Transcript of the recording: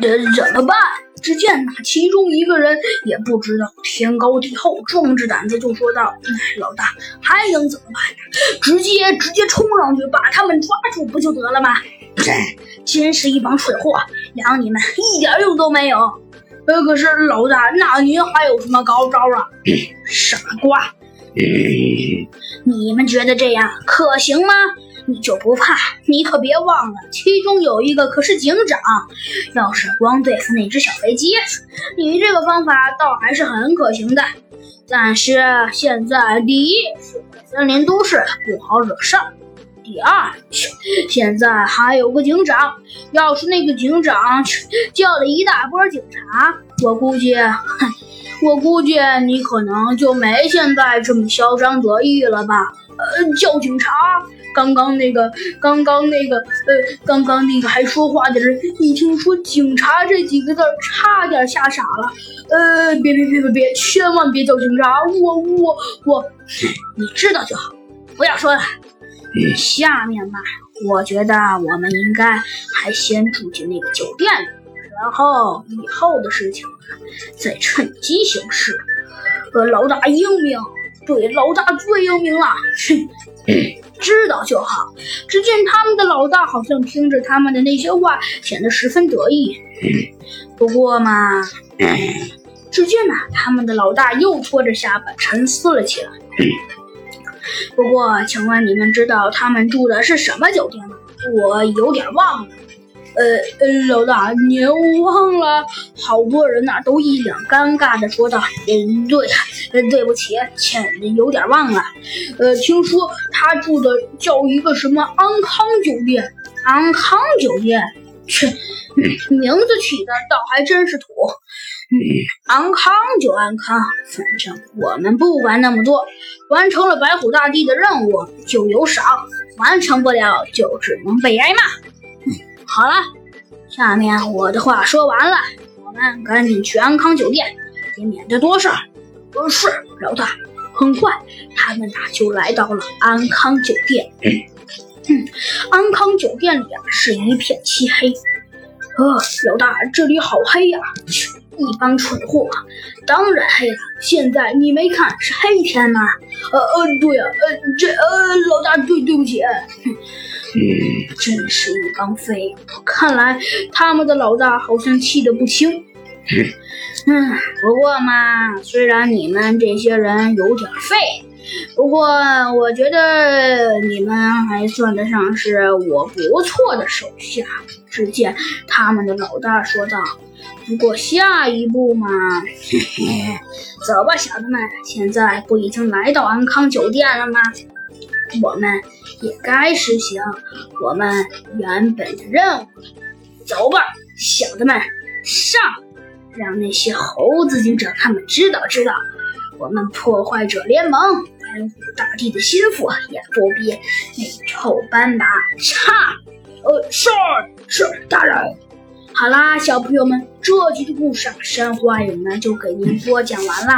这怎么办？只见那其中一个人也不知道天高地厚，壮着胆子就说道：“老大，还能怎么办呢？直接直接冲上去把他们抓住不就得了吗？”真是一帮蠢货，养你们一点用都没有。呃，可是老大，那您还有什么高招啊？傻瓜，你们觉得这样可行吗？你就不怕？你可别忘了，其中有一个可是警长。要是光对付那只小飞机，你这个方法倒还是很可行的。但是现在，第一是森林都市不好惹事儿。第二，现在还有个警长，要是那个警长叫了一大波警察，我估计，哼我估计你可能就没现在这么嚣张得意了吧？呃，叫警察，刚刚那个，刚刚那个，呃，刚刚那个还说话的人，一听说警察这几个字，差点吓傻了。呃，别别别别别，千万别叫警察，我我我，你知道就好，不要说了。下面吧，我觉得我们应该还先住进那个酒店里，然后以后的事情再趁机行事。呃，老大英明，对，老大最英明了。哼，知道就好。只见他们的老大好像听着他们的那些话，显得十分得意。不过嘛，只见呢，他们的老大又托着下巴沉思了起来。不过，请问你们知道他们住的是什么酒店吗？我有点忘了。呃呃，老大，您忘了？好多人呐，都一脸尴尬的说道：“嗯，对呀，对不起，欠有点忘了。呃，听说他住的叫一个什么安康酒店？安康酒店？切，名字起的倒还真是土。”嗯，安康就安康，反正我们不管那么多。完成了白虎大帝的任务就有赏，完成不了就只能被挨骂。好了，下面我的话说完了，我们赶紧去安康酒店，也免得多事儿。呃，是老大。很快，他们俩就来到了安康酒店。嗯，安康酒店里啊是一片漆黑。呃，老大，这里好黑呀。一帮蠢货，当然黑了。现在你没看是黑天吗？呃呃，对呀，呃这呃老大对对不起，嗯，真是一帮废物。看来他们的老大好像气得不轻。嗯，不过嘛，虽然你们这些人有点废，不过我觉得你们还算得上是我不错的手下。只见他们的老大说道。不过下一步嘛，嘿嘿，走吧，小子们，现在不已经来到安康酒店了吗？我们也该实行我们原本的任务了。走吧，小子们，上！让那些猴子警长他们知道知道，我们破坏者联盟白虎大帝的心腹也不比那臭斑马差。呃，是是，大人。好啦，小朋友们，这集的故事啊，山花影呢就给您播讲完了。